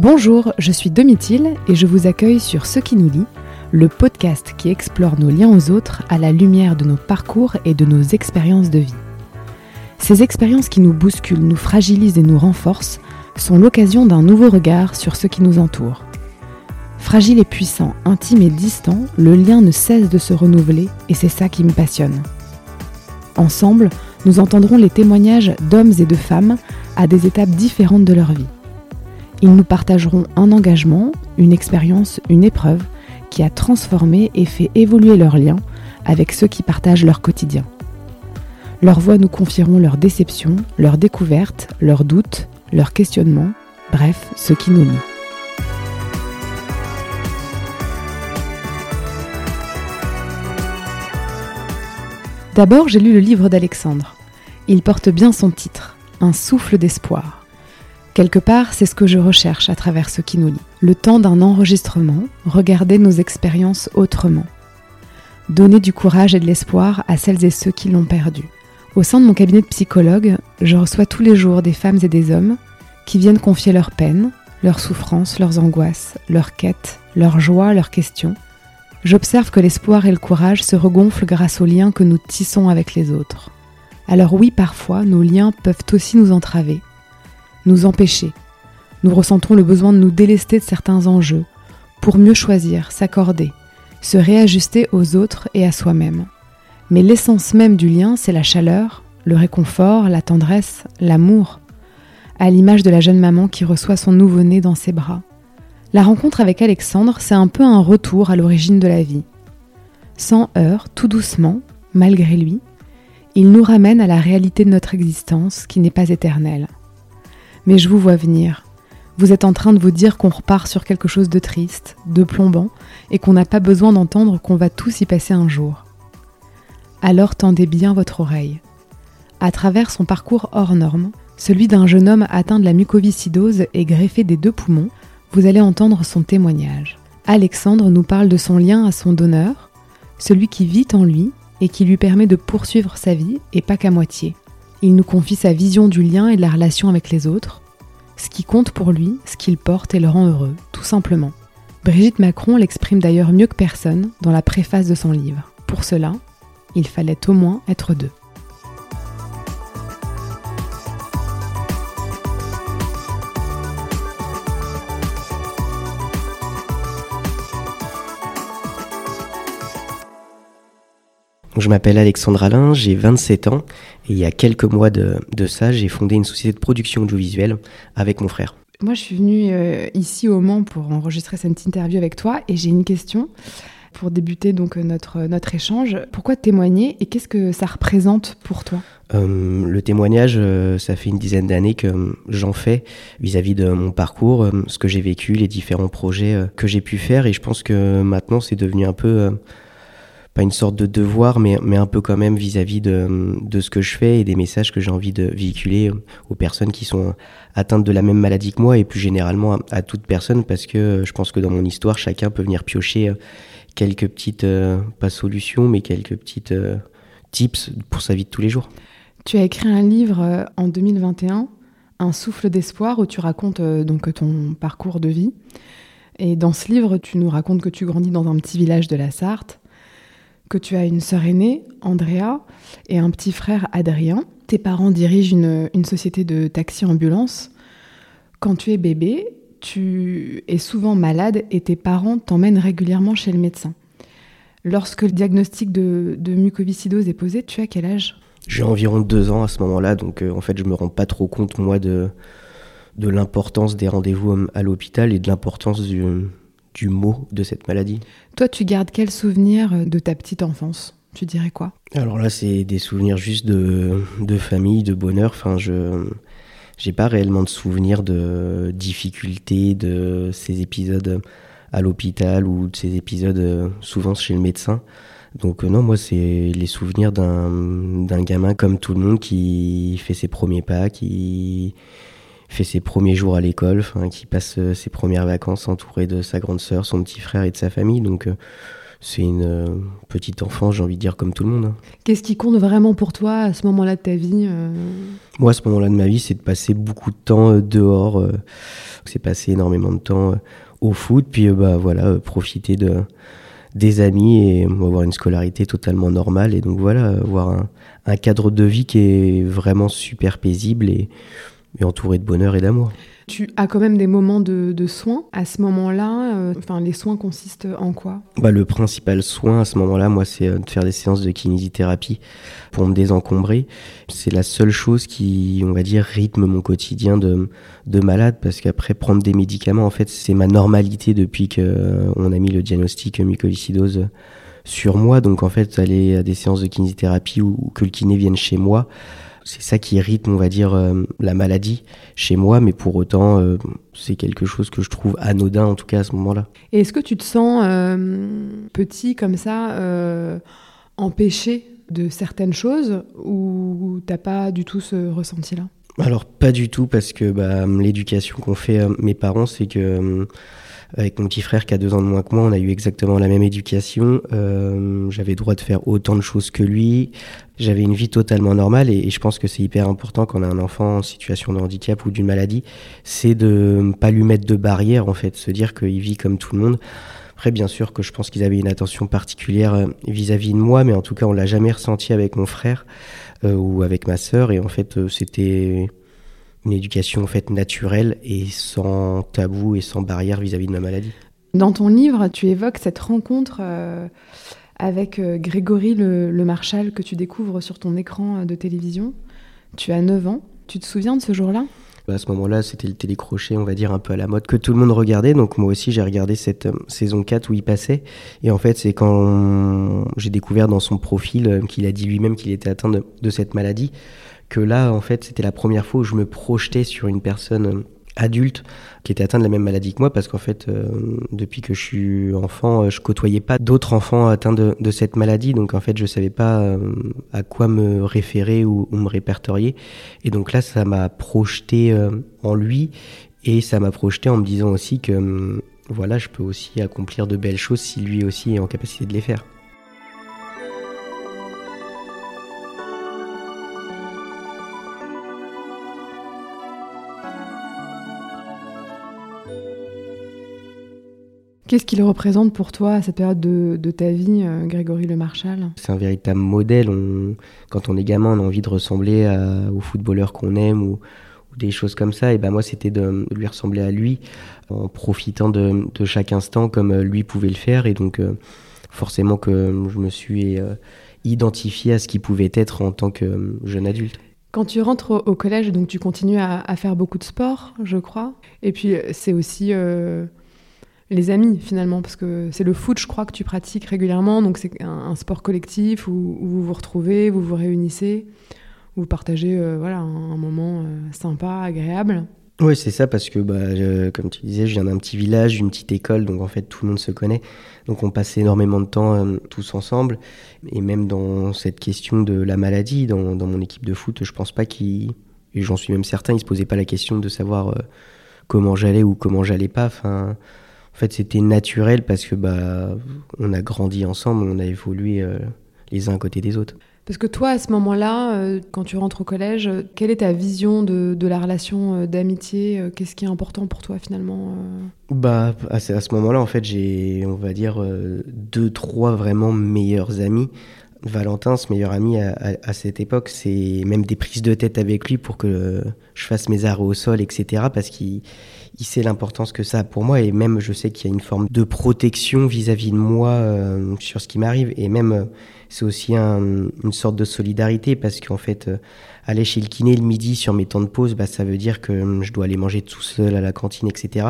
Bonjour, je suis Domitil et je vous accueille sur Ce qui nous lie, le podcast qui explore nos liens aux autres à la lumière de nos parcours et de nos expériences de vie. Ces expériences qui nous bousculent, nous fragilisent et nous renforcent sont l'occasion d'un nouveau regard sur ce qui nous entoure. Fragile et puissant, intime et distant, le lien ne cesse de se renouveler et c'est ça qui me passionne. Ensemble, nous entendrons les témoignages d'hommes et de femmes à des étapes différentes de leur vie. Ils nous partageront un engagement, une expérience, une épreuve qui a transformé et fait évoluer leurs liens avec ceux qui partagent leur quotidien. Leurs voix nous confieront leurs déceptions, leurs découvertes, leurs doutes, leurs questionnements, bref, ce qui nous lie. D'abord, j'ai lu le livre d'Alexandre. Il porte bien son titre, Un souffle d'espoir. Quelque part, c'est ce que je recherche à travers ce qui nous lie. Le temps d'un enregistrement, regarder nos expériences autrement. Donner du courage et de l'espoir à celles et ceux qui l'ont perdu. Au sein de mon cabinet de psychologue, je reçois tous les jours des femmes et des hommes qui viennent confier leurs peines, leurs souffrances, leurs angoisses, leurs quêtes, leurs joies, leurs questions j'observe que l'espoir et le courage se regonflent grâce aux liens que nous tissons avec les autres. Alors oui, parfois, nos liens peuvent aussi nous entraver, nous empêcher. Nous ressentons le besoin de nous délester de certains enjeux, pour mieux choisir, s'accorder, se réajuster aux autres et à soi-même. Mais l'essence même du lien, c'est la chaleur, le réconfort, la tendresse, l'amour, à l'image de la jeune maman qui reçoit son nouveau-né dans ses bras. La rencontre avec Alexandre, c'est un peu un retour à l'origine de la vie. Sans heurts, tout doucement, malgré lui, il nous ramène à la réalité de notre existence qui n'est pas éternelle. Mais je vous vois venir. Vous êtes en train de vous dire qu'on repart sur quelque chose de triste, de plombant, et qu'on n'a pas besoin d'entendre qu'on va tous y passer un jour. Alors tendez bien votre oreille. À travers son parcours hors norme, celui d'un jeune homme atteint de la mucoviscidose et greffé des deux poumons, vous allez entendre son témoignage. Alexandre nous parle de son lien à son donneur, celui qui vit en lui et qui lui permet de poursuivre sa vie et pas qu'à moitié. Il nous confie sa vision du lien et de la relation avec les autres, ce qui compte pour lui, ce qu'il porte et le rend heureux, tout simplement. Brigitte Macron l'exprime d'ailleurs mieux que personne dans la préface de son livre. Pour cela, il fallait au moins être deux. Je m'appelle Alexandre Alain, j'ai 27 ans et il y a quelques mois de, ça, j'ai fondé une société de production audiovisuelle avec mon frère. Moi, je suis venue euh, ici au Mans pour enregistrer cette interview avec toi et j'ai une question pour débuter donc euh, notre, notre échange. Pourquoi témoigner et qu'est-ce que ça représente pour toi? Euh, Le témoignage, ça fait une dizaine d'années que j'en fais vis-à-vis de mon parcours, ce que j'ai vécu, les différents projets que j'ai pu faire et je pense que maintenant c'est devenu un peu pas une sorte de devoir, mais, mais un peu quand même vis-à-vis de, de, ce que je fais et des messages que j'ai envie de véhiculer aux personnes qui sont atteintes de la même maladie que moi et plus généralement à, toute personne parce que je pense que dans mon histoire, chacun peut venir piocher euh, quelques petites, euh, pas solutions, mais quelques petites euh, tips pour sa vie de tous les jours. Tu as écrit un livre en 2021, Un souffle d'espoir, où tu racontes donc ton parcours de vie. Et dans ce livre, tu nous racontes que tu grandis dans un petit village de la Sarthe, que tu as une sœur aînée, Andrea, et un petit frère, Adrien. Tes parents dirigent une, société de taxi-ambulance. Quand tu es bébé, tu es souvent malade et tes parents t'emmènent régulièrement chez le médecin. Lorsque le diagnostic de, mucoviscidose est posé, tu as quel âge? J'ai environ deux ans à ce moment-là, donc euh, en fait je me rends pas trop compte moi de, de l'importance des rendez-vous à l'hôpital et de l'importance du, du mot de cette maladie. Toi, tu gardes quel souvenir euh, de ta petite enfance? Tu dirais quoi? Alors là, c'est des souvenirs juste de, de famille, de bonheur. Enfin, je j'ai pas réellement de souvenirs de difficultés de ces épisodes à l'hôpital ou de ces épisodes euh, souvent chez le médecin. Donc euh, non, moi c'est les souvenirs d'un gamin comme tout le monde qui fait ses premiers pas, qui fait ses premiers jours à l'école, qui passe euh, ses premières vacances entouré de sa grande sœur, son petit frère et de sa famille. Donc, euh, c'est une petite enfance, j'ai envie de dire, comme tout le monde. Hein. Qu'est-ce qui compte vraiment pour toi à ce moment-là de ta vie Moi, à ce moment-là de ma vie, c'est de passer beaucoup de temps dehors. c'est passer énormément de temps au foot, puis bah voilà, profiter de des amis et avoir une scolarité totalement normale. Et donc voilà, avoir un, cadre de vie qui est vraiment super paisible et, et entouré de bonheur et d'amour. Tu as quand même des moments de, soins à ce moment-là. Euh, enfin, les soins consistent en quoi? Bah, Le principal soin à ce moment-là, moi, c'est euh, de faire des séances de kinésithérapie pour me désencombrer. C'est la seule chose qui, on va dire, rythme mon quotidien de, de malade parce qu'après, prendre des médicaments, en fait, c'est ma normalité depuis qu'on euh, a mis le diagnostic mucoviscidose sur moi. Donc, en fait, aller à des séances de kinésithérapie ou que le kiné vienne chez moi, c'est ça qui rythme, on va dire, euh, la maladie chez moi, mais pour autant, euh, c'est quelque chose que je trouve anodin, en tout cas à ce moment-là. Et est-ce que tu te sens euh, petit comme ça, empêché de certaines choses, ou t'as pas du tout ce ressenti-là? Alors pas du tout, parce que bah, l'éducation qu'ont fait mes parents, c'est que avec mon petit frère qui a deux ans de moins que moi, on a eu exactement la même éducation. Euh, j'avais droit de faire autant de choses que lui. J'avais une vie totalement normale et, je pense que c'est hyper important quand on a un enfant en situation de handicap ou d'une maladie, c'est de pas lui mettre de barrière en fait, se dire qu'il vit comme tout le monde. Après, bien sûr que je pense qu'ils avaient une attention particulière euh, vis-à-vis de moi, mais en tout cas, on l'a jamais ressenti avec mon frère euh, ou avec ma sœur. Et en fait, c'était une éducation en fait naturelle et sans tabou et sans barrière vis-à-vis de ma maladie. Dans ton livre, tu évoques cette rencontre euh, avec euh, Grégory le, Marshal que tu découvres sur ton écran euh, de télévision. Tu as 9 ans. Tu te souviens de ce jour-là? À ce moment-là, c'était le télécrochet, on va dire, un peu à la mode, que tout le monde regardait. Donc moi aussi, j'ai regardé cette saison 4 où il passait. Et en fait, c'est quand j'ai découvert dans son profil qu'il a dit lui-même qu'il était atteint de, cette maladie que là, en fait, c'était la première fois où je me projetais sur une personne euh, adulte qui était atteinte de la même maladie que moi parce qu'en fait euh, depuis que je suis enfant euh, je côtoyais pas d'autres enfants atteints de, cette maladie. Donc en fait je savais pas à quoi me référer ou, me répertorier. Et donc là ça m'a projeté en lui et ça m'a projeté en me disant aussi que voilà je peux aussi accomplir de belles choses si lui aussi est en capacité de les faire Qu'est-ce qu'il représente pour toi à cette période de, ta vie, euh, Grégory Le Marchal? C'est un véritable modèle. quand on est gamin, on a envie de ressembler aux footballeurs qu'on aime ou, des choses comme ça. Et ben moi, c'était de, lui ressembler à lui en profitant de, chaque instant comme euh, lui pouvait le faire. Et donc, euh, forcément que je me suis identifié à ce qu'il pouvait être en tant que jeune adulte. Quand tu rentres au, collège, donc tu continues à, faire beaucoup de sport, je crois. Et puis, c'est aussi les amis finalement, parce que c'est le foot, je crois, que tu pratiques régulièrement, donc c'est un, sport collectif où, vous vous retrouvez, vous vous réunissez, vous partagez euh, voilà, un, moment euh, sympa, agréable. Oui, c'est ça, parce que, bah, comme tu disais, je viens d'un petit village, d'une petite école, donc en fait tout le monde se connaît. Donc on passait énormément de temps euh, tous ensemble. Et même dans cette question de la maladie, dans, mon équipe de foot, je pense pas qu'ils, et j'en suis même certain, ils se posaient pas la question de savoir comment j'allais ou comment j'allais pas. Enfin, en fait, c'était naturel parce que bah, on a grandi ensemble, on a évolué euh, les uns à côté des autres. Parce que toi, à ce moment-là, euh, quand tu rentres au collège, quelle est ta vision de, de la relation euh, d'amitié Qu'est-ce qui est important pour toi finalement Bah, à ce moment-là, en fait, j'ai, on va dire, deux, trois vraiment meilleurs amis. Valentin, ce meilleur ami à, à, cette époque, c'est même des prises de tête avec lui pour que je fasse mes arrêts au sol, etc. Parce qu'il il sait l'importance que ça a pour moi et même je sais qu'il y a une forme de protection vis-à-vis de moi euh, sur ce qui m'arrive et même euh, c'est aussi une sorte de solidarité parce qu'en fait euh, aller chez le kiné le midi sur mes temps de pause bah, ça veut dire que je dois aller manger tout seul à la cantine etc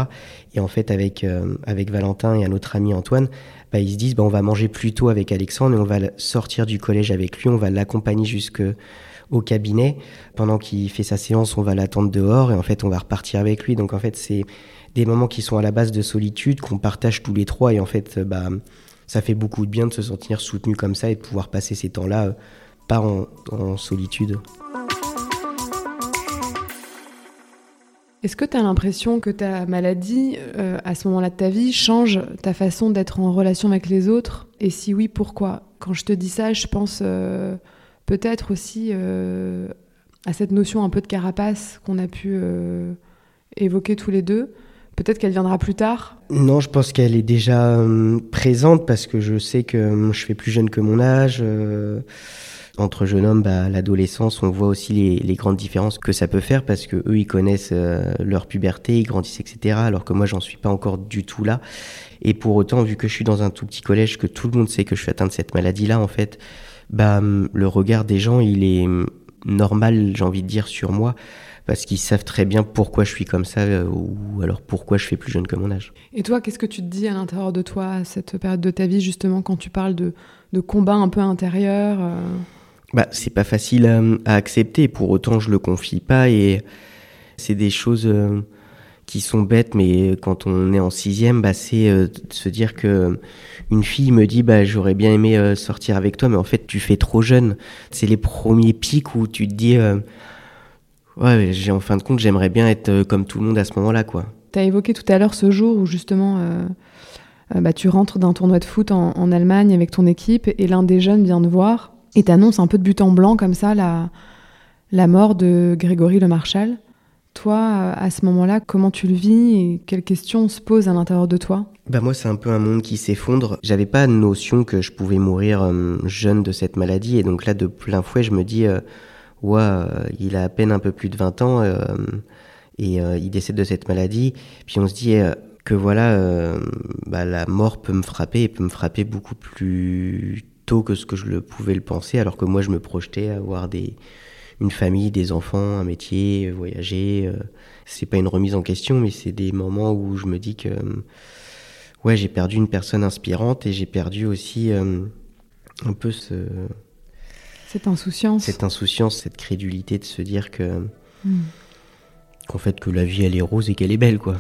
et en fait avec avec Valentin et un autre ami Antoine bah, ils se disent bah, on va manger plus tôt avec Alexandre et on va sortir du collège avec lui on va l'accompagner jusque au cabinet. Pendant qu'il fait sa séance, on va l'attendre dehors et en fait, on va repartir avec lui. Donc en fait, c'est des moments qui sont à la base de solitude qu'on partage tous les trois et en fait, bah, ça fait beaucoup de bien de se sentir soutenu comme ça et de pouvoir passer ces temps-là euh, pas en, solitude. Est-ce que tu as l'impression que ta maladie, euh, à ce moment-là de ta vie, change ta façon d'être en relation avec les autres? Et si oui, pourquoi? Quand je te dis ça, je pense euh, peut-être aussi euh, à cette notion un peu de carapace qu'on a pu évoquer tous les deux. Peut-être qu'elle viendra plus tard Non, je pense qu'elle est déjà présente parce que je sais que je fais plus jeune que mon âge entre jeunes hommes, bah, l'adolescence, on voit aussi les, grandes différences que ça peut faire parce que eux, ils connaissent euh, leur puberté, ils grandissent, etc. Alors que moi, j'en suis pas encore du tout là. Et pour autant, vu que je suis dans un tout petit collège, que tout le monde sait que je suis atteint de cette maladie-là, en fait, bah, le regard des gens, il est normal, j'ai envie de dire, sur moi parce qu'ils savent très bien pourquoi je suis comme ça euh, ou alors pourquoi je fais plus jeune que mon âge. Et toi, qu'est-ce que tu te dis à l'intérieur de toi à cette période de ta vie, justement, quand tu parles de, de combat un peu intérieur euh? Bah, c'est pas facile à, accepter. Pour autant, je le confie pas et c'est des choses euh, qui sont bêtes, mais quand on est en sixième, bah, c'est euh, de se dire que une fille me dit bah j'aurais bien aimé euh, sortir avec toi, mais en fait tu fais trop jeune. C'est les premiers pics où tu te dis ouais, j'ai en fin de compte j'aimerais bien être comme tout le monde à ce moment-là quoi. as évoqué tout à l'heure ce jour où justement bah, tu rentres d'un tournoi de foot en, en Allemagne avec ton équipe et l'un des jeunes vient te voir et t'annonce un peu de but en blanc comme ça la, la mort de Grégory Le Marchal. Toi, à ce moment-là, comment tu le vis et quelles questions se posent à l'intérieur de toi? Bah moi, c'est un peu un monde qui s'effondre. J'avais pas notion que je pouvais mourir euh, jeune de cette maladie, et donc là, de plein fouet, je me dis, euh, ouais, euh, il a à peine un peu plus de 20 ans et il décède de cette maladie. Puis on se dit que voilà, bah, la mort peut me frapper et peut me frapper beaucoup plus que ce que je pouvais le penser, alors que moi je me projetais à avoir des, une famille, des enfants, un métier, voyager. Euh. c'est pas une remise en question, mais c'est des moments où je me dis que euh, ouais, j'ai perdu une personne inspirante et j'ai perdu aussi euh, un peu ce cette insouciance, cette insouciance, cette crédulité de se dire que hmm. qu'en fait que la vie elle est rose et qu'elle est belle quoi.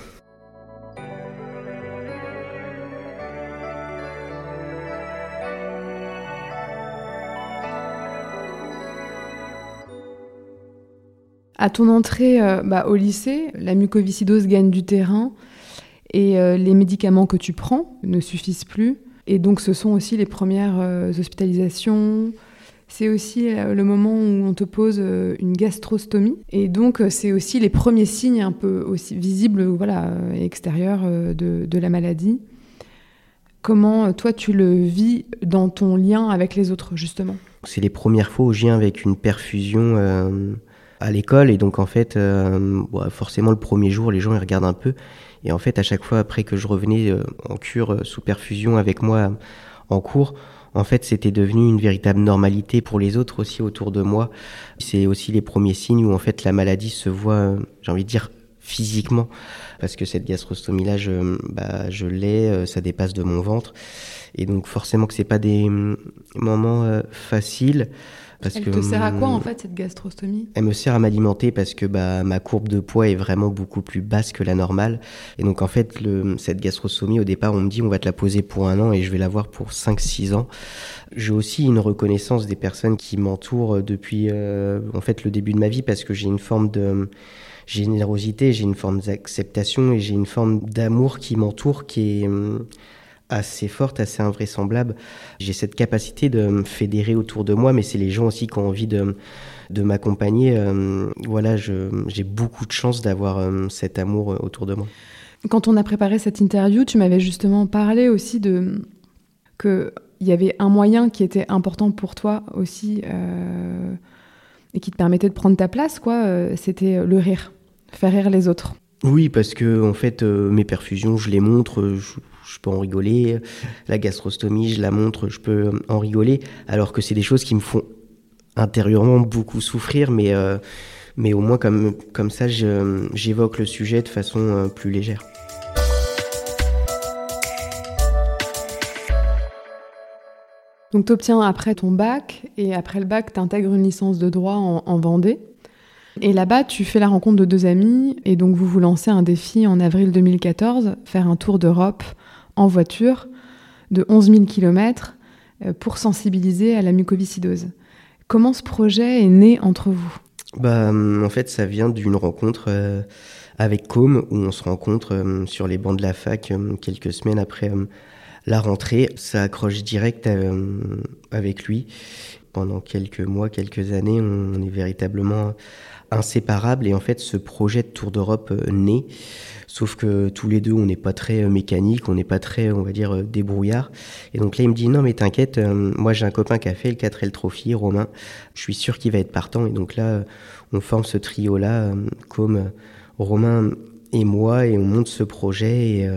À ton entrée euh, bah, au lycée, la mucoviscidose gagne du terrain et euh, les médicaments que tu prends ne suffisent plus. Et donc ce sont aussi les premières euh, hospitalisations. C'est aussi le moment où on te pose une gastrostomie. Et donc c'est aussi les premiers signes un peu aussi visibles voilà, extérieurs de, de la maladie. Comment toi tu le vis dans ton lien avec les autres justement? C'est les premières fois où je viens avec une perfusion à l'école et donc en fait euh, forcément le premier jour les gens ils regardent un peu. Et en fait à chaque fois après que je revenais euh, en cure euh, sous perfusion avec moi en cours en fait c'était devenu une véritable normalité pour les autres aussi autour de moi. C'est aussi les premiers signes où en fait la maladie se voit j'ai envie de dire physiquement. Parce que cette gastrostomie là je bah, je l'ai ça dépasse de mon ventre. Et donc forcément que c'est pas des mm, moments faciles elle te sert à quoi en fait cette gastrostomie? Elle me sert à m'alimenter parce que bah, ma courbe de poids est vraiment beaucoup plus basse que la normale. Et donc en fait, le, cette gastrostomie, au départ, on me dit on va te la poser pour un an et je vais l'avoir pour 5-6 ans. J'ai aussi une reconnaissance des personnes qui m'entourent depuis euh, en fait le début de ma vie parce que j'ai une forme de générosité, j'ai une forme d'acceptation et j'ai une forme d'amour qui m'entoure qui est hum, assez forte, assez invraisemblable. J'ai cette capacité de me fédérer autour de moi, mais c'est les gens aussi qui ont envie de, de m'accompagner. Euh, voilà, j'ai beaucoup de chance d'avoir euh, cet amour euh, autour de moi. Quand on a préparé cette interview, tu m'avais justement parlé aussi de que il y avait un moyen qui était important pour toi aussi et qui te permettait de prendre ta place, quoi. C'était le rire, faire rire les autres. Oui, parce que en fait, mes perfusions, je les montre. Je je peux en rigoler. La gastrostomie, je la montre, je peux en rigoler. Alors que c'est des choses qui me font intérieurement beaucoup souffrir, mais, euh, mais au moins comme, comme ça, j'évoque le sujet de façon euh, plus légère. Donc tu obtiens après ton bac, et après le bac, tu intègres une licence de droit en, en Vendée. Et là-bas, tu fais la rencontre de deux amis, et donc vous vous lancez un défi en avril 2014, faire un tour d'Europe en voiture de 11 000 km pour sensibiliser à la mucoviscidose. Comment ce projet est né entre vous? Bah, En fait, ça vient d'une rencontre euh, avec Com, où on se rencontre sur les bancs de la fac quelques semaines après la rentrée. Ça accroche direct avec lui. Pendant quelques mois, quelques années, on est véritablement inséparables et en fait ce projet de Tour d'Europe naît Sauf que tous les deux, on n'est pas très euh, mécanique, on n'est pas très, on va dire, euh, débrouillard. Et donc là, il me dit non, mais t'inquiète, euh, moi j'ai un copain qui a fait le 4L Trophy, Romain. Je suis sûr qu'il va être partant. Et donc là, on forme ce trio-là, comme Romain et moi, et on monte ce projet.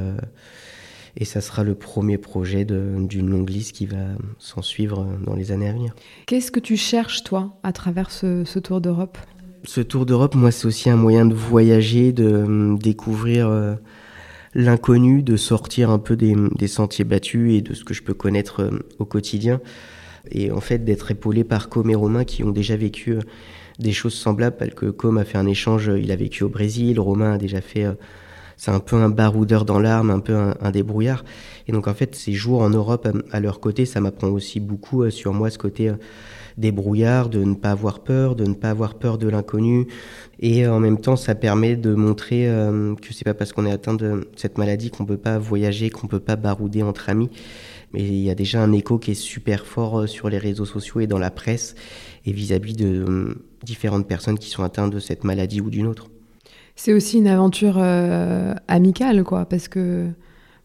Et, ça sera le premier projet d'une longue liste qui va s'en suivre dans les années à venir. Qu'est-ce que tu cherches, toi, à travers ce Tour d'Europe? Ce tour d'Europe, moi, c'est aussi un moyen de voyager, de euh, découvrir euh, l'inconnu, de sortir un peu des, sentiers battus et de ce que je peux connaître euh, au quotidien. Et en fait, d'être épaulé par Com et Romain qui ont déjà vécu des choses semblables, parce que Com a fait un échange, il a vécu au Brésil, Romain a déjà fait c'est un peu un baroudeur dans l'arme, un peu un, débrouillard. Et donc en fait, ces jours en Europe à, leur côté, ça m'apprend aussi beaucoup sur moi ce côté débrouillard, de ne pas avoir peur, de ne pas avoir peur de l'inconnu. Et en même temps, ça permet de montrer euh, que c'est pas parce qu'on est atteint de cette maladie qu'on peut pas voyager, qu'on peut pas barouder entre amis. Mais il y a déjà un écho qui est super fort euh, sur les réseaux sociaux et dans la presse et vis-à-vis de euh, différentes personnes qui sont atteintes de cette maladie ou d'une autre. C'est aussi une aventure amicale, quoi, parce que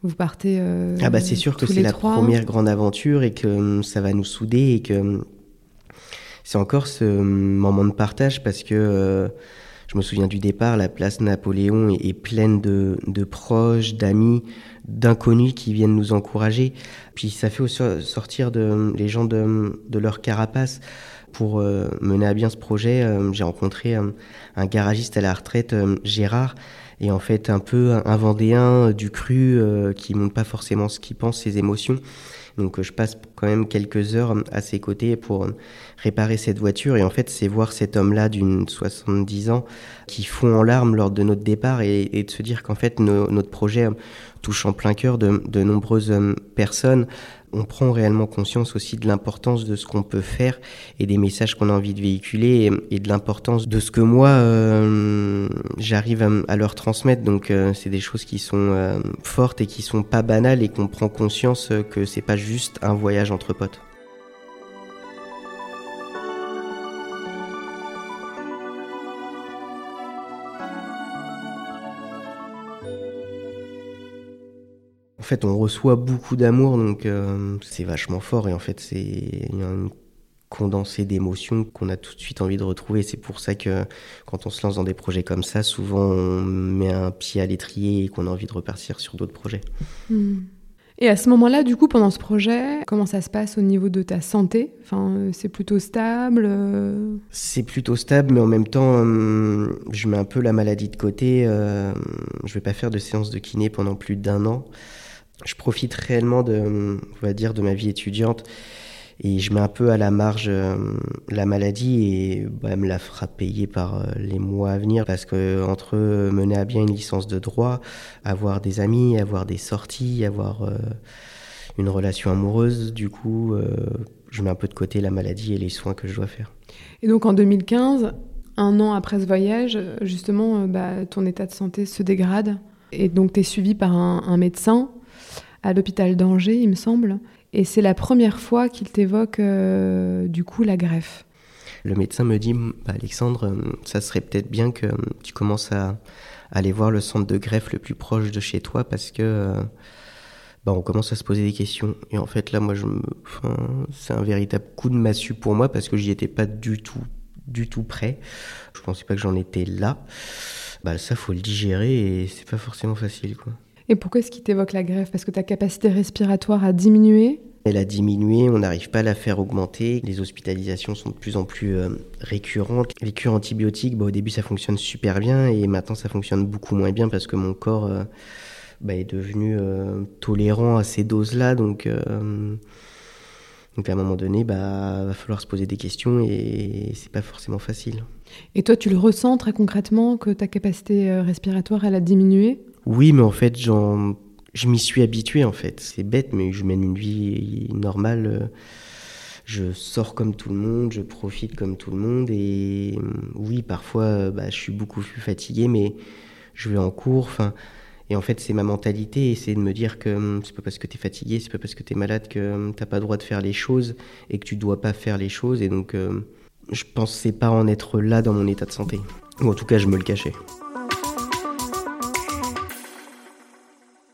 vous partez. ah bah c'est sûr que c'est la première grande aventure et que ça va nous souder et que c'est encore ce moment de partage parce que euh, je me souviens du départ, la place Napoléon est, pleine de, proches, d'amis, d'inconnus qui viennent nous encourager. Puis ça fait aussi sortir de, les gens de, leur carapace. Pour euh, mener à bien ce projet, euh, j'ai rencontré un garagiste à la retraite, Gérard, et en fait un peu un Vendéen du cru qui montre pas forcément ce qu'il pense, ses émotions. Donc je passe quand même quelques heures à ses côtés pour réparer cette voiture. Et en fait, c'est voir cet homme-là d'une 70 ans qui fond en larmes lors de notre départ et, de se dire qu'en fait, notre projet touche en plein cœur de, de nombreuses euh, personnes on prend réellement conscience aussi de l'importance de ce qu'on peut faire et des messages qu'on a envie de véhiculer et, de l'importance de ce que moi euh, j'arrive à, leur transmettre. Donc euh, c'est des choses qui sont fortes et qui sont pas banales et qu'on prend conscience que c'est pas juste un voyage entre potes. En fait, on reçoit beaucoup d'amour, donc euh, c'est vachement fort. Et en fait, c'est un condensé d'émotions qu'on a tout de suite envie de retrouver. C'est pour ça que quand on se lance dans des projets comme ça, souvent on met un pied à l'étrier et qu'on a envie de repartir sur d'autres projets. Hmm. Et à ce moment-là, du coup, pendant ce projet, comment ça se passe au niveau de ta santé? Enfin, c'est plutôt stable euh C'est plutôt stable, mais en même temps, hum, je mets un peu la maladie de côté. Euh, je vais pas faire de séance de kiné pendant plus d'un an je profite réellement de, on va dire, de ma vie étudiante et je mets un peu à la marge euh, la maladie et bah, elle me la fera payer par euh, les mois à venir parce que entre mener à bien une licence de droit, avoir des amis, avoir des sorties, avoir euh, une relation amoureuse, du coup, je mets un peu de côté la maladie et les soins que je dois faire. Et donc en 2015, un an après ce voyage, justement, bah, ton état de santé se dégrade et donc tu es suivi par un, un médecin à l'hôpital d'Angers, il me semble. Et c'est la première fois qu'il t'évoque euh, du coup la greffe. Le médecin me dit, bah, Alexandre, euh, ça serait peut-être bien que euh, tu commences à, aller voir le centre de greffe le plus proche de chez toi parce que bah, on commence à se poser des questions. Et en fait là, moi, c'est un véritable coup de massue pour moi parce que j'y étais pas du tout, du tout prêt. Je pensais pas que j'en étais là. Bah ça, faut le digérer et c'est pas forcément facile, quoi. Et pourquoi est-ce qu'il t'évoque la greffe? Parce que ta capacité respiratoire a diminué? Elle a diminué, on n'arrive pas à la faire augmenter. Les hospitalisations sont de plus en plus euh, récurrentes. Les cures antibiotiques, bah, au début ça fonctionne super bien et maintenant ça fonctionne beaucoup moins bien parce que mon corps euh, bah, est devenu euh, tolérant à ces doses-là. Donc, donc à un moment donné, bah va falloir se poser des questions et c'est pas forcément facile. Et toi, tu le ressens très concrètement que ta capacité respiratoire elle a diminué? Oui, mais en fait, je m'y suis habitué en fait. C'est bête, mais je mène une vie normale. Je sors comme tout le monde, je profite comme tout le monde. Et oui, parfois, bah, je suis beaucoup plus fatigué, mais je vais en cours. Enfin, et en fait, c'est ma mentalité, c'est de me dire que hum, c'est pas parce que tu es fatigué, c'est pas parce que tu es malade que hum, t'as pas le droit de faire les choses et que tu dois pas faire les choses. Et donc, hum, je pensais pas en être là dans mon état de santé. Ou en tout cas, je me le cachais.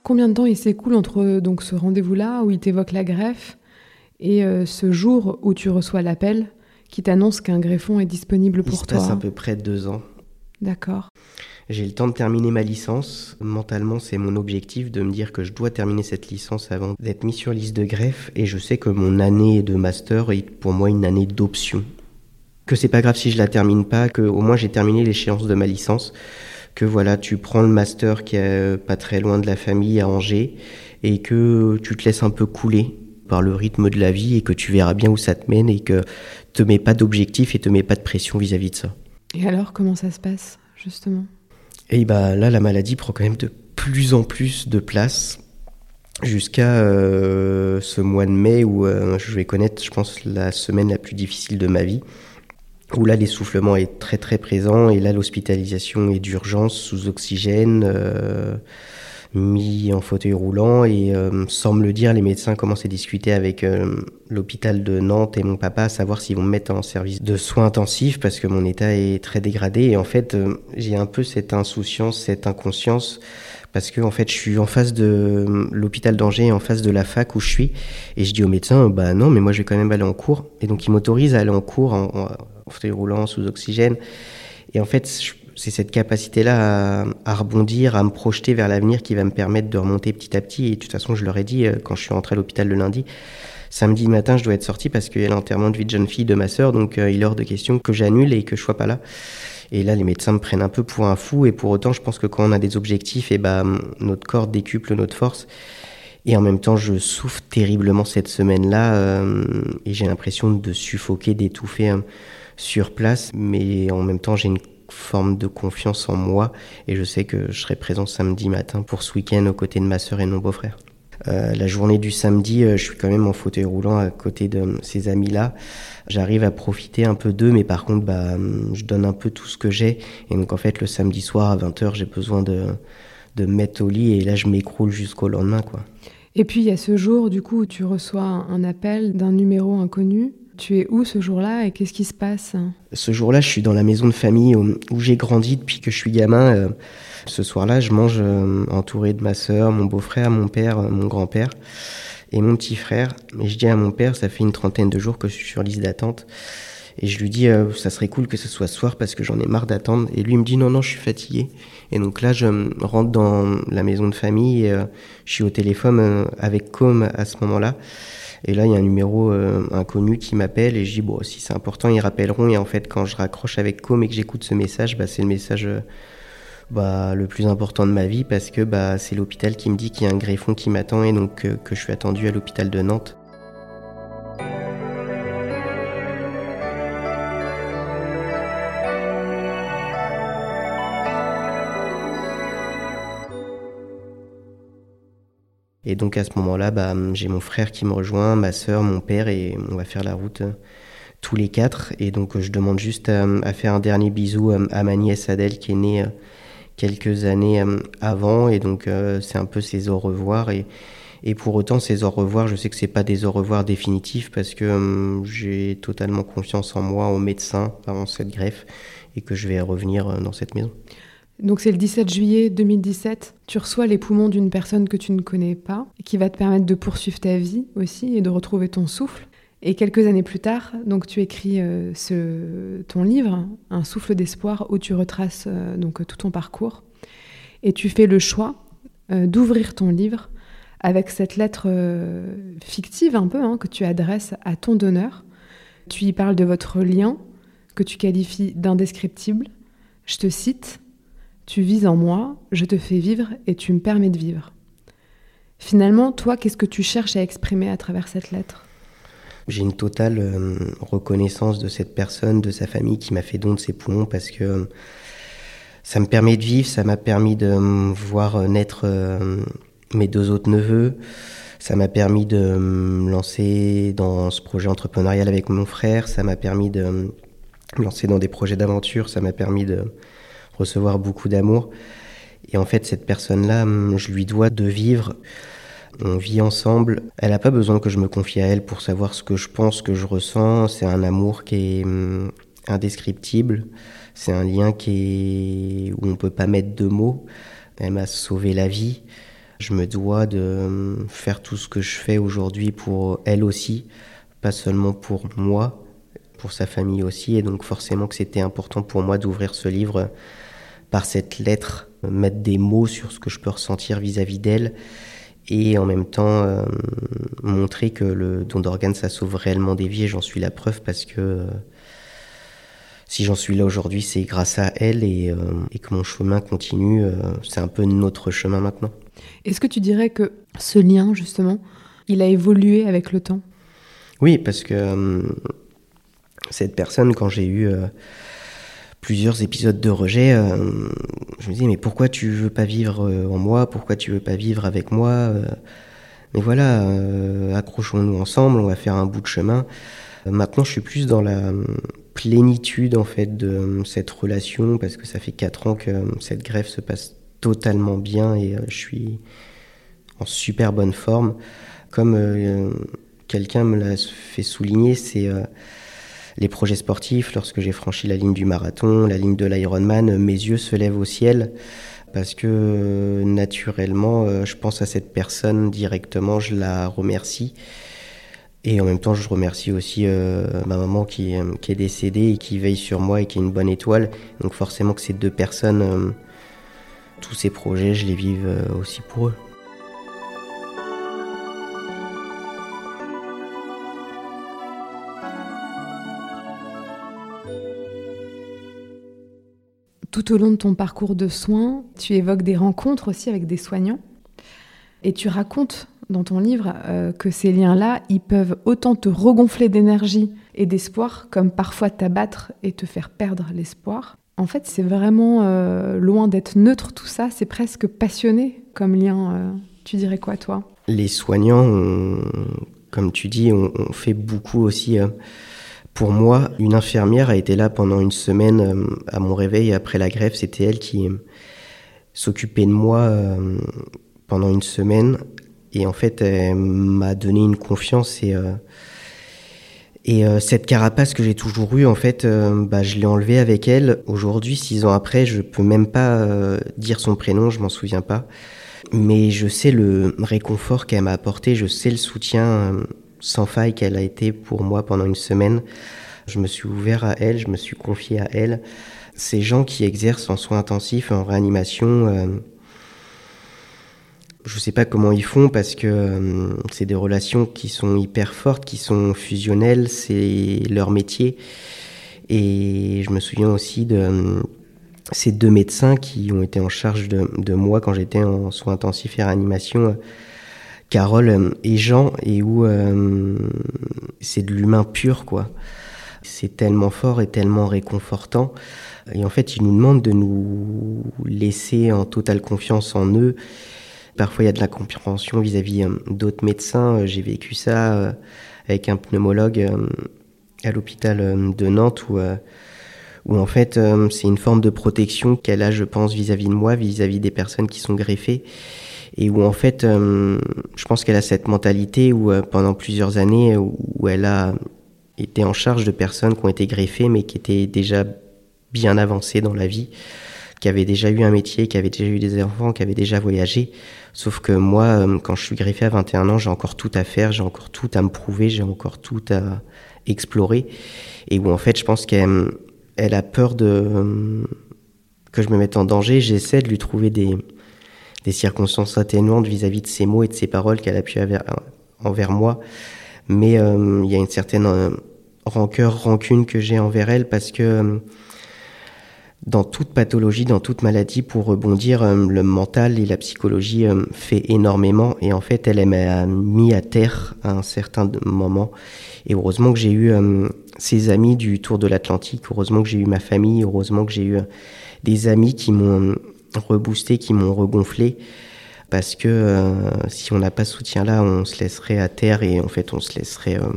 Combien de temps il s'écoule entre donc ce rendez-vous-là où il t'évoque la greffe et euh, ce jour où tu reçois l'appel qui t'annonce qu'un greffon est disponible pour il toi se passe à peu près deux ans. D'accord. J'ai le temps de terminer ma licence. Mentalement, c'est mon objectif de me dire que je dois terminer cette licence avant d'être mis sur liste de greffe. Et je sais que mon année de master est pour moi une année d'option. Que c'est pas grave si je la termine pas, que au moins j'ai terminé l'échéance de ma licence. Que voilà, tu prends le master qui est pas très loin de la famille à Angers et que tu te laisses un peu couler par le rythme de la vie et que tu verras bien où ça te mène et que te mets pas d'objectif et te mets pas de pression vis-à-vis de ça. Et alors, comment ça se passe, justement? Et bah là, la maladie prend quand même de plus en plus de place jusqu'à euh, ce mois de mai où euh, je vais connaître, je pense, la semaine la plus difficile de ma vie, où là l'essoufflement est très très présent et là l'hospitalisation est d'urgence sous oxygène. Euh, mis en fauteuil roulant et euh, sans me le dire, les médecins commencent à discuter avec euh, l'hôpital de Nantes et mon papa à savoir s'ils vont me mettre en service de soins intensifs parce que mon état est très dégradé et en fait euh, j'ai un peu cette insouciance, cette inconscience parce que en fait je suis en face de l'hôpital d'Angers en face de la fac où je suis et je dis au médecin bah non mais moi je vais quand même aller en cours et donc il m'autorise à aller en cours en, en fauteuil roulant sous oxygène et en fait c'est cette capacité-là à, rebondir, à me projeter vers l'avenir qui va me permettre de remonter petit à petit. Et de toute façon, je leur ai dit euh, quand je suis rentré à l'hôpital le lundi, samedi matin, je dois être sorti parce qu'il y a l'enterrement de vie de jeune fille de ma sœur, donc euh, il est hors de question que j'annule et que je sois pas là. Et là, les médecins me prennent un peu pour un fou. Et pour autant, je pense que quand on a des objectifs, et eh ben, notre corps décuple notre force. Et en même temps, je souffre terriblement cette semaine-là euh, et j'ai l'impression de suffoquer, d'étouffer hein, sur place. Mais en même temps, j'ai une forme de confiance en moi et je sais que je serai présent samedi matin pour ce week-end aux côtés de ma sœur et de mon beau-frère. Euh, la journée du samedi, euh, je suis quand même en fauteuil roulant à côté de ces amis-là. J'arrive à profiter un peu d'eux, mais par contre, bah, je donne un peu tout ce que j'ai. Et donc, en fait, le samedi soir à 20h, j'ai besoin de, de me mettre au lit et là, je m'écroule jusqu'au lendemain. quoi. Et puis, il y a ce jour, du coup, où tu reçois un appel d'un numéro inconnu. Tu es où ce jour-là et qu'est-ce qui se passe Ce jour-là, je suis dans la maison de famille où, j'ai grandi depuis que je suis gamin. Euh, ce soir-là, je mange euh, entouré de ma sœur, mon beau-frère, mon père, euh, mon grand-père et mon petit frère. Et je dis à mon père, ça fait une trentaine de jours que je suis sur liste d'attente. Et je lui dis, ça serait cool que ce soit ce soir parce que j'en ai marre d'attendre. Et lui me dit, non, non, je suis fatigué. Et donc là, je rentre dans la maison de famille et je suis au téléphone avec Com à ce moment-là. Et là, il y a un numéro euh, inconnu qui m'appelle et je dis, bon, si c'est important, ils rappelleront. Et en fait, quand je raccroche avec Com et que j'écoute ce message, bah, c'est le message euh, bah, le plus important de ma vie parce que bah, c'est l'hôpital qui me dit qu'il y a un greffon qui m'attend et donc euh, que je suis attendu à l'hôpital de Nantes. Et donc à ce moment-là, bah, j'ai mon frère qui me rejoint, ma sœur, mon père, et on va faire la route euh, tous les quatre. Et donc je demande juste à, faire un dernier bisou euh, à ma nièce Adèle qui est née euh, quelques années avant. Et donc c'est un peu ses au revoir. Et, pour autant, ces au revoir, je sais que c'est pas des au revoir définitifs parce que j'ai totalement confiance en moi, au médecin avant cette greffe, et que je vais revenir dans cette maison. Donc c'est le 17 juillet 2017, tu reçois les poumons d'une personne que tu ne connais pas, qui va te permettre de poursuivre ta vie aussi et de retrouver ton souffle. Et quelques années plus tard, donc tu écris euh, ce, ton livre, Un souffle d'espoir, où tu retraces euh, donc tout ton parcours. Et tu fais le choix euh, d'ouvrir ton livre avec cette lettre fictive un peu hein, que tu adresses à ton donneur. Tu y parles de votre lien que tu qualifies d'indescriptible. Je te cite tu vis en moi, je te fais vivre et tu me permets de vivre. Finalement, toi, qu'est-ce que tu cherches à exprimer à travers cette lettre? J'ai une totale euh, reconnaissance de cette personne, de sa famille qui m'a fait don de ses poumons parce que euh, ça me permet de vivre, ça m'a permis de voir euh, naître mes deux autres neveux, ça m'a permis de me lancer dans ce projet entrepreneurial avec mon frère, ça m'a permis de me lancer dans des projets d'aventure, ça m'a permis de recevoir beaucoup d'amour. Et en fait, cette personne-là, hum, je lui dois de vivre. On vit ensemble. Elle n'a pas besoin que je me confie à elle pour savoir ce que je pense, ce que je ressens. C'est un amour qui est hum, indescriptible. C'est un lien qui est... où on peut pas mettre de mots. Elle m'a sauvé la vie. Je me dois de hum, faire tout ce que je fais aujourd'hui pour elle aussi, pas seulement pour moi, pour sa famille aussi. Et donc forcément que c'était important pour moi d'ouvrir ce livre par cette lettre, mettre des mots sur ce que je peux ressentir vis-à-vis d'elle et en même temps euh, montrer que le don d'organes ça sauve réellement des vies et j'en suis la preuve parce que euh, si j'en suis là aujourd'hui c'est grâce à elle et, euh, et, que mon chemin continue c'est un peu notre chemin maintenant. Est-ce que tu dirais que ce lien justement il a évolué avec le temps? Oui parce que cette personne quand j'ai eu plusieurs épisodes de rejet, euh, je me disais mais pourquoi tu veux pas vivre euh, en moi? Pourquoi tu veux pas vivre avec moi euh, Mais voilà, accrochons-nous ensemble, on va faire un bout de chemin. Maintenant, je suis plus dans la plénitude en fait de cette relation parce que ça fait quatre ans que cette grève se passe totalement bien et je suis en super bonne forme. Comme quelqu'un me l'a fait souligner, c'est les projets sportifs, lorsque j'ai franchi la ligne du marathon, la ligne de l'Ironman, mes yeux se lèvent au ciel parce que naturellement, euh, je pense à cette personne directement, je la remercie. Et en même temps, je remercie aussi euh, ma maman qui, euh, qui, est décédée et qui veille sur moi et qui est une bonne étoile. Donc forcément que ces deux personnes, tous ces projets, je les vive aussi pour eux. Tout au long de ton parcours de soins, tu évoques des rencontres aussi avec des soignants. Et tu racontes dans ton livre euh, que ces liens-là, ils peuvent autant te regonfler d'énergie et d'espoir, comme parfois t'abattre et te faire perdre l'espoir. En fait, c'est vraiment euh, loin d'être neutre tout ça, c'est presque passionné comme lien. Euh. tu dirais quoi, toi? Les soignants, comme tu dis, ont on fait beaucoup aussi pour moi, une infirmière a été là pendant une semaine euh, à mon réveil après la grève. C'était elle qui euh, s'occupait de moi euh, pendant une semaine. Et en fait, elle m'a donné une confiance et, et cette carapace que j'ai toujours eue, en fait, bah, je l'ai enlevée avec elle. Aujourd'hui, six ans après, je peux même pas dire son prénom, je m'en souviens pas. Mais je sais le réconfort qu'elle m'a apporté, je sais le soutien sans faille qu'elle a été pour moi pendant une semaine. Je me suis ouvert à elle, je me suis confié à elle. Ces gens qui exercent en soins intensifs, en réanimation, euh, je ne sais pas comment ils font parce que euh, c'est des relations qui sont hyper fortes, qui sont fusionnelles, c'est leur métier. Et je me souviens aussi de euh, ces deux médecins qui ont été en charge de, de moi quand j'étais en soins intensifs et réanimation Carole euh, et Jean, et où euh, c'est de l'humain pur, quoi. C'est tellement fort et tellement réconfortant. Et en fait, ils nous demandent de nous laisser en totale confiance en eux. Parfois, il y a de la compréhension vis-à-vis euh, d'autres médecins. J'ai vécu ça avec un pneumologue à l'hôpital de Nantes où, où en fait, c'est une forme de protection qu'elle a, je pense, vis-à-vis de moi, vis-à-vis -vis des personnes qui sont greffées et où en fait, euh, je pense qu'elle a cette mentalité où euh, pendant plusieurs années, où elle a été en charge de personnes qui ont été greffées, mais qui étaient déjà bien avancées dans la vie, qui avaient déjà eu un métier, qui avaient déjà eu des enfants, qui avaient déjà voyagé. Sauf que moi, euh, quand je suis greffé à 21 ans, j'ai encore tout à faire, j'ai encore tout à me prouver, j'ai encore tout à explorer. Et où en fait, je pense qu'elle elle a peur de que je me mette en danger. J'essaie de lui trouver des, des circonstances atténuantes vis-à-vis de ses mots et de ses paroles qu'elle a pu avoir envers moi. Mais euh, il y a une certaine euh, rancœur, rancune que j'ai envers elle parce que euh, dans toute pathologie, dans toute maladie, pour rebondir, le mental et la psychologie fait énormément. Et en fait, elle m'a mis à terre à un certain moment. Et heureusement que j'ai eu ses amis du Tour de l'Atlantique, heureusement que j'ai eu ma famille, heureusement que j'ai eu des amis qui m'ont reboosté, qui m'ont regonflé. Parce que euh, si on n'a pas ce soutien-là, on se laisserait à terre et en fait, on se laisserait euh,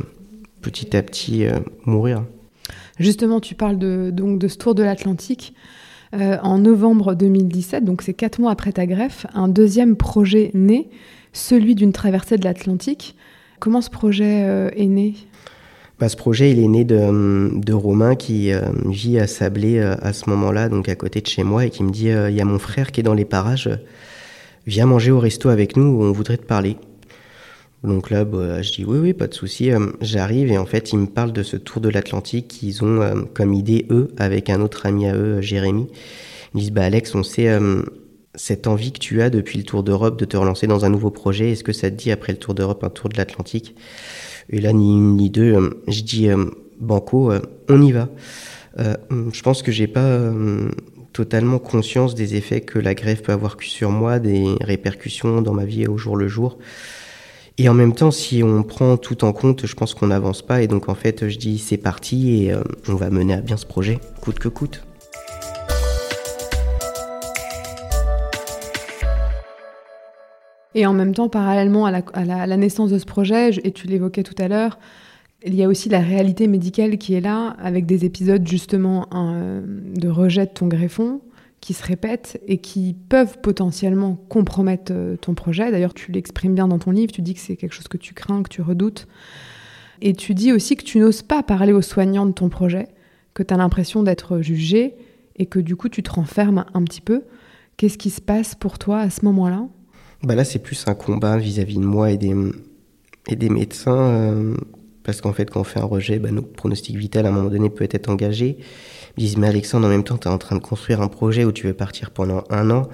petit à petit euh, mourir. Justement, tu parles de, donc de ce tour de l'Atlantique. en novembre 2017, donc c'est quatre mois après ta greffe, un deuxième projet naît, celui d'une traversée de l'Atlantique. Comment ce projet est né? Bah, ce projet, il est né de, de Romain qui vit à Sablé à ce moment-là, donc à côté de chez moi, et qui me dit il y a mon frère qui est dans les parages, viens manger au resto avec nous, on voudrait te parler. Donc là, bah, je dis oui, oui, pas de souci. Euh, j'arrive et en fait, ils me parlent de ce tour de l'Atlantique qu'ils ont euh, comme idée, eux, avec un autre ami à eux, Jérémy. Ils disent, bah Alex, on sait euh, cette envie que tu as depuis le Tour d'Europe de te relancer dans un nouveau projet. Est-ce que ça te dit, après le Tour d'Europe, un tour de l'Atlantique? Et là, ni une ni deux, je dis, Banco, on y va. je pense que j'ai pas totalement conscience des effets que la grève peut avoir sur moi, des répercussions dans ma vie au jour le jour. Et en même temps, si on prend tout en compte, je pense qu'on n'avance pas. Et donc en fait, je dis c'est parti et euh, on va mener à bien ce projet, coûte que coûte. Et en même temps, parallèlement à la, naissance de ce projet, et tu l'évoquais tout à l'heure, il y a aussi la réalité médicale qui est là, avec des épisodes justement de rejet de ton greffon, qui se répètent et qui peuvent potentiellement compromettre euh, ton projet. D'ailleurs, tu l'exprimes bien dans ton livre, tu dis que c'est quelque chose que tu crains, que tu redoutes. Et tu dis aussi que tu n'oses pas parler aux soignants de ton projet, que tu as l'impression d'être jugé et que du coup tu te renfermes un petit peu. Qu'est-ce qui se passe pour toi à ce moment-là? Bah Là, c'est plus un combat vis-à-vis de moi et des, et des médecins. Euh, parce qu'en fait, quand on fait un rejet, bah, notre pronostic vital à un moment donné peut être engagé. Ils disent, mais Alexandre, en même temps, tu es en train de construire un projet où tu veux partir pendant un an.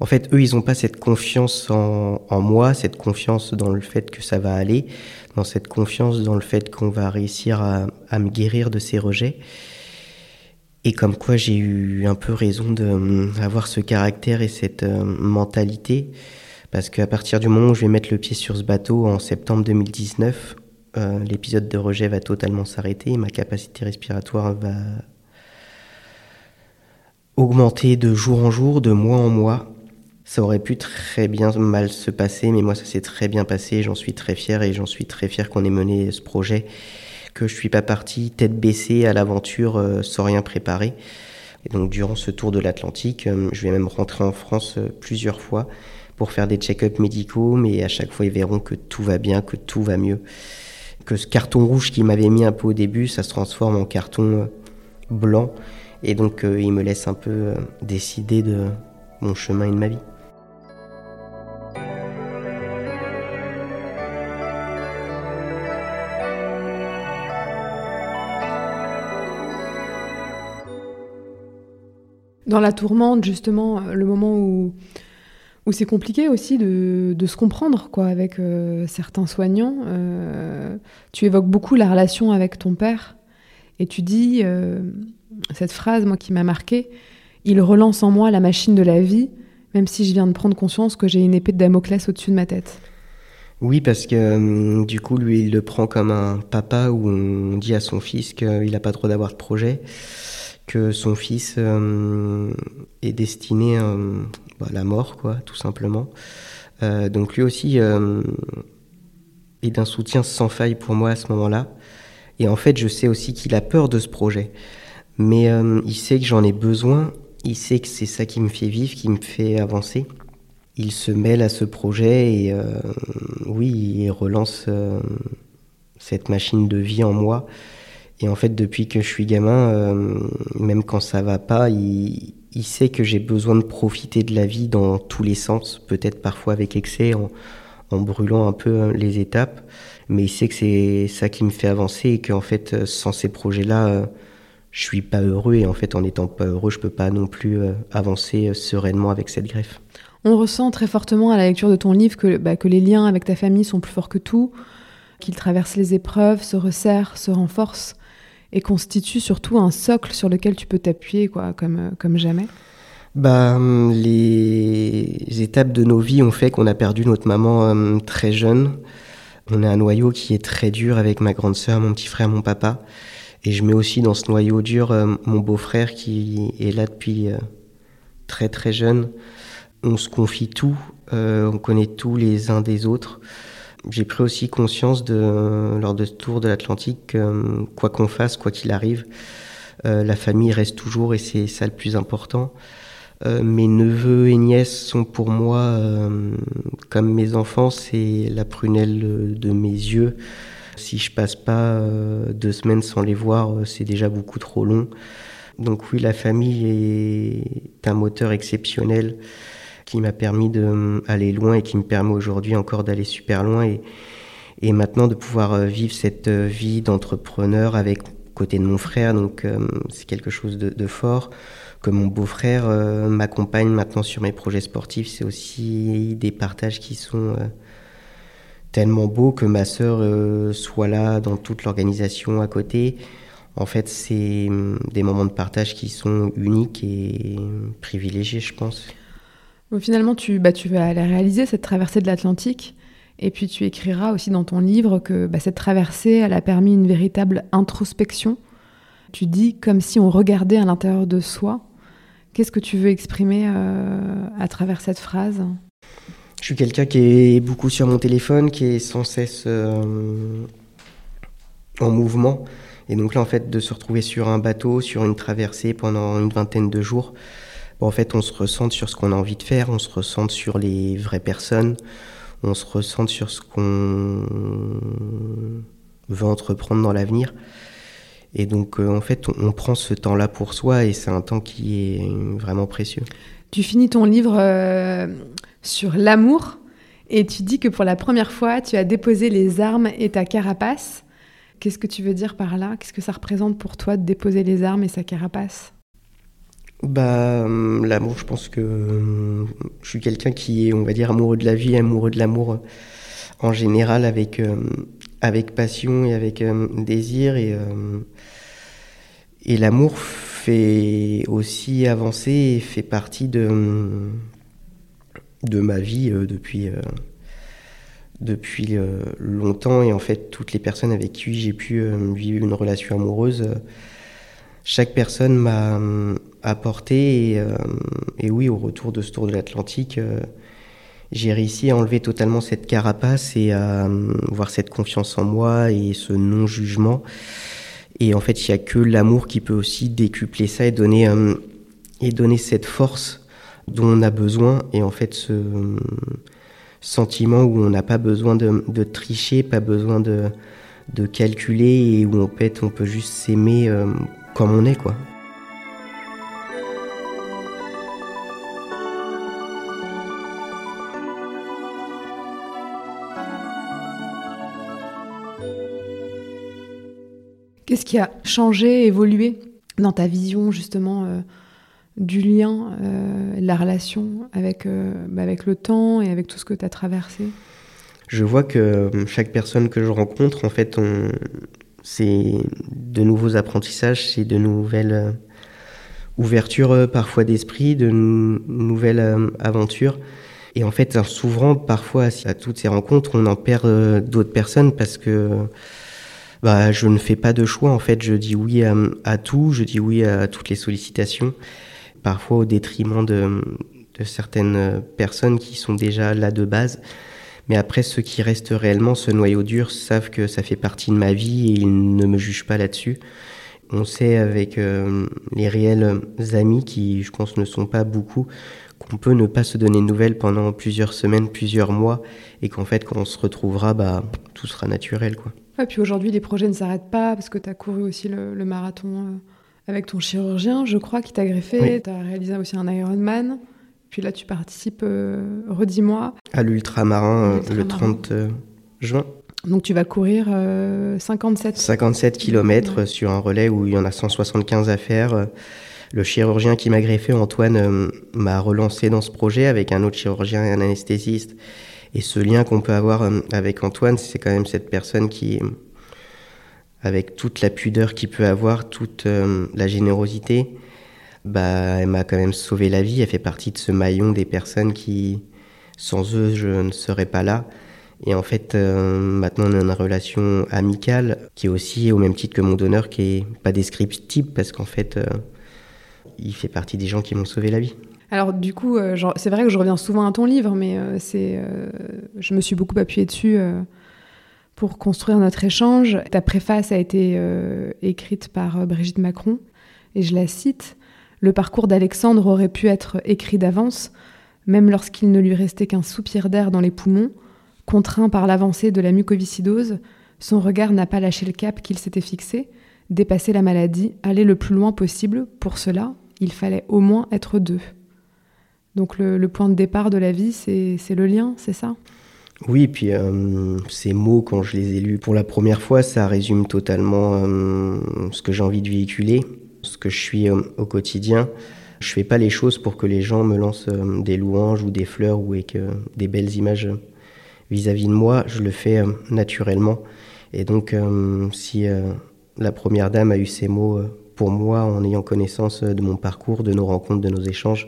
En fait, eux, ils n'ont pas cette confiance en, moi, cette confiance dans le fait que ça va aller, dans cette confiance dans le fait qu'on va réussir à, me guérir de ces rejets. Et comme quoi j'ai eu un peu raison d'avoir ce caractère et cette euh, mentalité, parce qu'à partir du moment où je vais mettre le pied sur ce bateau en septembre 2019, euh, l'épisode de rejet va totalement s'arrêter, ma capacité respiratoire va augmenter de jour en jour, de mois en mois. Ça aurait pu très bien mal se passer, mais moi ça s'est très bien passé, j'en suis très fier et j'en suis très fier qu'on ait mené ce projet, que je suis pas parti tête baissée à l'aventure euh, sans rien préparer. Et donc durant ce tour de l'Atlantique, euh, je vais même rentrer en France plusieurs fois pour faire des check-ups médicaux, mais à chaque fois ils verront que tout va bien, que tout va mieux. Que ce carton rouge qui m'avait mis un peu au début, ça se transforme en carton blanc et donc euh, me laisse un peu euh, décider de mon chemin et de ma vie. Dans la tourmente, justement, euh, le moment où, où c'est compliqué aussi de, de, se comprendre quoi, avec certains soignants, tu évoques beaucoup la relation avec ton père et tu dis, cette phrase, moi, qui m'a marqué, il relance en moi la machine de la vie, même si je viens de prendre conscience que j'ai une épée de Damoclès au-dessus de ma tête. Oui, parce que euh, du coup, lui, il le prend comme un papa où on dit à son fils qu'il n'a pas trop d'avoir de projet, que son fils euh, est destiné euh, la mort, quoi, tout simplement. donc lui aussi est d'un soutien sans faille pour moi à ce moment-là. Et en fait, je sais aussi qu'il a peur de ce projet. Mais euh, il sait que j'en ai besoin, il sait que c'est ça qui me fait vivre, qui me fait avancer. Il se mêle à ce projet et euh, oui, il relance euh, cette machine de vie en moi. Et en fait, depuis que je suis gamin, même quand ça va pas, il, sait que j'ai besoin de profiter de la vie dans tous les sens, peut-être parfois avec excès, en, en, brûlant un peu les étapes. Mais il sait que c'est ça qui me fait avancer et qu'en fait, sans ces projets-là, je suis pas heureux et en fait en étant pas heureux je peux pas non plus euh, avancer euh, sereinement avec cette greffe. On ressent très fortement à la lecture de ton livre que, bah, que les liens avec ta famille sont plus forts que tout, qu'ils traversent les épreuves, se resserrent, se renforcent et constituent surtout un socle sur lequel tu peux t'appuyer quoi, comme, euh, comme jamais. Bah, hum, les étapes de nos vies ont fait qu'on a perdu notre maman hum, très jeune. On a un noyau qui est très dur avec ma grande sœur, mon petit frère, mon papa. Et je mets aussi dans ce noyau dur euh, mon beau-frère qui est là depuis euh, très très jeune. On se confie tout, euh, on connaît tout les uns des autres. J'ai pris aussi conscience de, lors de ce tour de l'Atlantique que quoi qu'on fasse, quoi qu'il arrive, la famille reste toujours et c'est ça le plus important. mes neveux et nièces sont pour moi comme mes enfants, c'est la prunelle de mes yeux. Si je passe pas deux semaines sans les voir, c'est déjà beaucoup trop long. Donc oui, la famille est un moteur exceptionnel qui m'a permis d'aller loin et qui me permet aujourd'hui encore d'aller super loin et, maintenant de pouvoir euh, vivre cette euh, vie d'entrepreneur avec côté de mon frère. Donc euh, c'est quelque chose de, fort. Que mon beau-frère m'accompagne maintenant sur mes projets sportifs, c'est aussi des partages qui sont tellement beaux que ma sœur soit là dans toute l'organisation à côté. En fait, c'est hum, des moments de partage qui sont uniques et privilégiés, je pense. Finalement, tu, bah, tu vas aller réaliser cette traversée de l'Atlantique. Et puis tu écriras aussi dans ton livre que bah, cette traversée, a permis une véritable introspection. Tu dis comme si on regardait à l'intérieur de soi. Qu'est-ce que tu veux exprimer euh, à travers cette phrase? Je suis quelqu'un qui est beaucoup sur mon téléphone, qui est sans cesse euh, en mouvement. Et donc là, en fait, de se retrouver sur un bateau, sur une traversée pendant une vingtaine de jours, en fait, on se ressent sur ce qu'on a envie de faire, on se ressent sur les vraies personnes, on se ressent sur ce qu'on veut entreprendre dans l'avenir. Et donc, euh, en fait, on, prend ce temps-là pour soi et c'est un temps qui est vraiment précieux. Tu finis ton livre euh, sur l'amour et tu dis que pour la première fois, tu as déposé les armes et ta carapace. Qu'est-ce que tu veux dire par là? Qu'est-ce que ça représente pour toi de déposer les armes et sa carapace? Bah, hum, l'amour, je pense que hum, je suis quelqu'un qui est, on va dire, amoureux de la vie, amoureux de l'amour euh, en général, avec, hum, avec passion et avec désir. Et, l'amour fait aussi avancer et fait partie de, ma vie euh, depuis, euh, depuis longtemps. Et en fait, toutes les personnes avec qui j'ai pu vivre une relation amoureuse, chaque personne m'a apporté. Et, euh, et, oui, au retour de ce tour de l'Atlantique, euh, j'ai réussi à enlever totalement cette carapace et à euh, voir cette confiance en moi et ce non-jugement. Et en fait, il n'y a que l'amour qui peut aussi décupler ça et donner, et donner cette force dont on a besoin. Et en fait, ce sentiment où on n'a pas besoin de, tricher, pas besoin de, de calculer et où on peut, on peut juste s'aimer comme on est, quoi. Qu'est-ce qui a changé, évolué dans ta vision justement euh, du lien, euh, de la relation avec, euh, bah, avec le temps et avec tout ce que tu as traversé? Je vois que chaque personne que je rencontre, en fait, c'est de nouveaux apprentissages, c'est de nouvelles ouvertures parfois d'esprit, de nouvelles aventures. Et en fait, en s'ouvrant parfois à toutes ces rencontres, on en perd d'autres personnes parce que bah, je ne fais pas de choix. En fait, je dis oui à, tout, je dis oui à toutes les sollicitations, parfois au détriment de, certaines personnes qui sont déjà là de base. Mais après, ceux qui restent réellement, ce noyau dur, savent que ça fait partie de ma vie et ils ne me jugent pas là-dessus. On sait avec euh, les réels amis, qui je pense ne sont pas beaucoup, qu'on peut ne pas se donner de nouvelles pendant plusieurs semaines, plusieurs mois, et qu'en fait, quand on se retrouvera, bah, tout sera naturel. quoi. Et puis aujourd'hui, les projets ne s'arrêtent pas parce que tu as couru aussi le, marathon euh, avec ton chirurgien, je crois, qui t'a greffé. Tu as réalisé aussi un Ironman. Puis là, tu participes, euh, redis-moi. À l'ultramarin euh, le 30 juin. Donc tu vas courir 57 57 km sur un relais où il y en a 175 à faire. Le chirurgien qui m'a greffé, Antoine, m'a relancé dans ce projet avec un autre chirurgien et un anesthésiste et ce lien qu'on peut avoir euh, avec Antoine, c'est quand même cette personne qui, avec toute la pudeur qu'il peut avoir, toute euh, la générosité, bah, elle m'a quand même sauvé la vie. Elle fait partie de ce maillon des personnes qui, sans eux, je ne serais pas là. Et en fait, euh, maintenant, on a une relation amicale qui est aussi au même titre que mon donneur, qui est pas descriptible parce qu'en fait, il fait partie des gens qui m'ont sauvé la vie. Alors du coup, euh, c'est vrai que je reviens souvent à ton livre, mais euh, c'est, euh, je me suis beaucoup appuyée dessus pour construire notre échange. Ta préface a été écrite par Brigitte Macron. et je la cite, Le parcours d'Alexandre aurait pu être écrit d'avance, même lorsqu'il ne lui restait qu'un soupir d'air dans les poumons, contraint par l'avancée de la mucoviscidose, son regard n'a pas lâché le cap qu'il s'était fixé, dépasser la maladie, aller le plus loin possible, pour cela, il fallait au moins être deux. Donc le, point de départ de la vie, c'est le lien, c'est ça? Oui, puis euh, ces mots, quand je les ai lus pour la première fois, ça résume totalement euh, ce que j'ai envie de véhiculer, ce que je suis euh, au quotidien. Je fais pas les choses pour que les gens me lancent des louanges ou des fleurs ou avec des belles images vis-à-vis de moi. Je le fais naturellement. Et donc, si la première dame a eu ces mots pour moi en ayant connaissance de mon parcours, de nos rencontres, de nos échanges,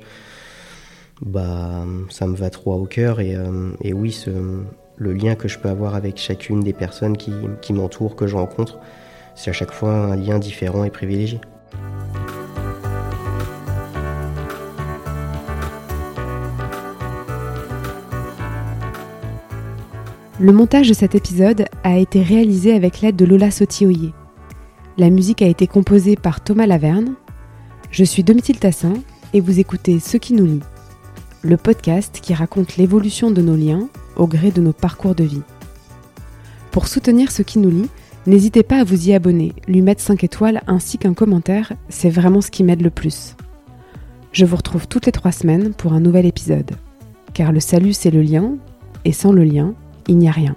bah, ça me va trop au cœur. Et, euh, oui, le lien que je peux avoir avec chacune des personnes qui, qui m'entourent, que je rencontre, c'est à chaque fois un lien différent et privilégié. Le montage de cet épisode a été réalisé avec l'aide de Lola Sotioyer. La musique a été composée par Thomas Laverne. Je suis Domitil Tassin et vous écoutez Ce qui nous lie le podcast qui raconte l'évolution de nos liens au gré de nos parcours de vie. Pour soutenir ce qui nous lie, n'hésitez pas à vous y abonner, lui mettre 5 étoiles ainsi qu'un commentaire, c'est vraiment ce qui m'aide le plus. Je vous retrouve toutes les 3 semaines pour un nouvel épisode. Car le salut c'est le lien, et sans le lien, il n'y a rien.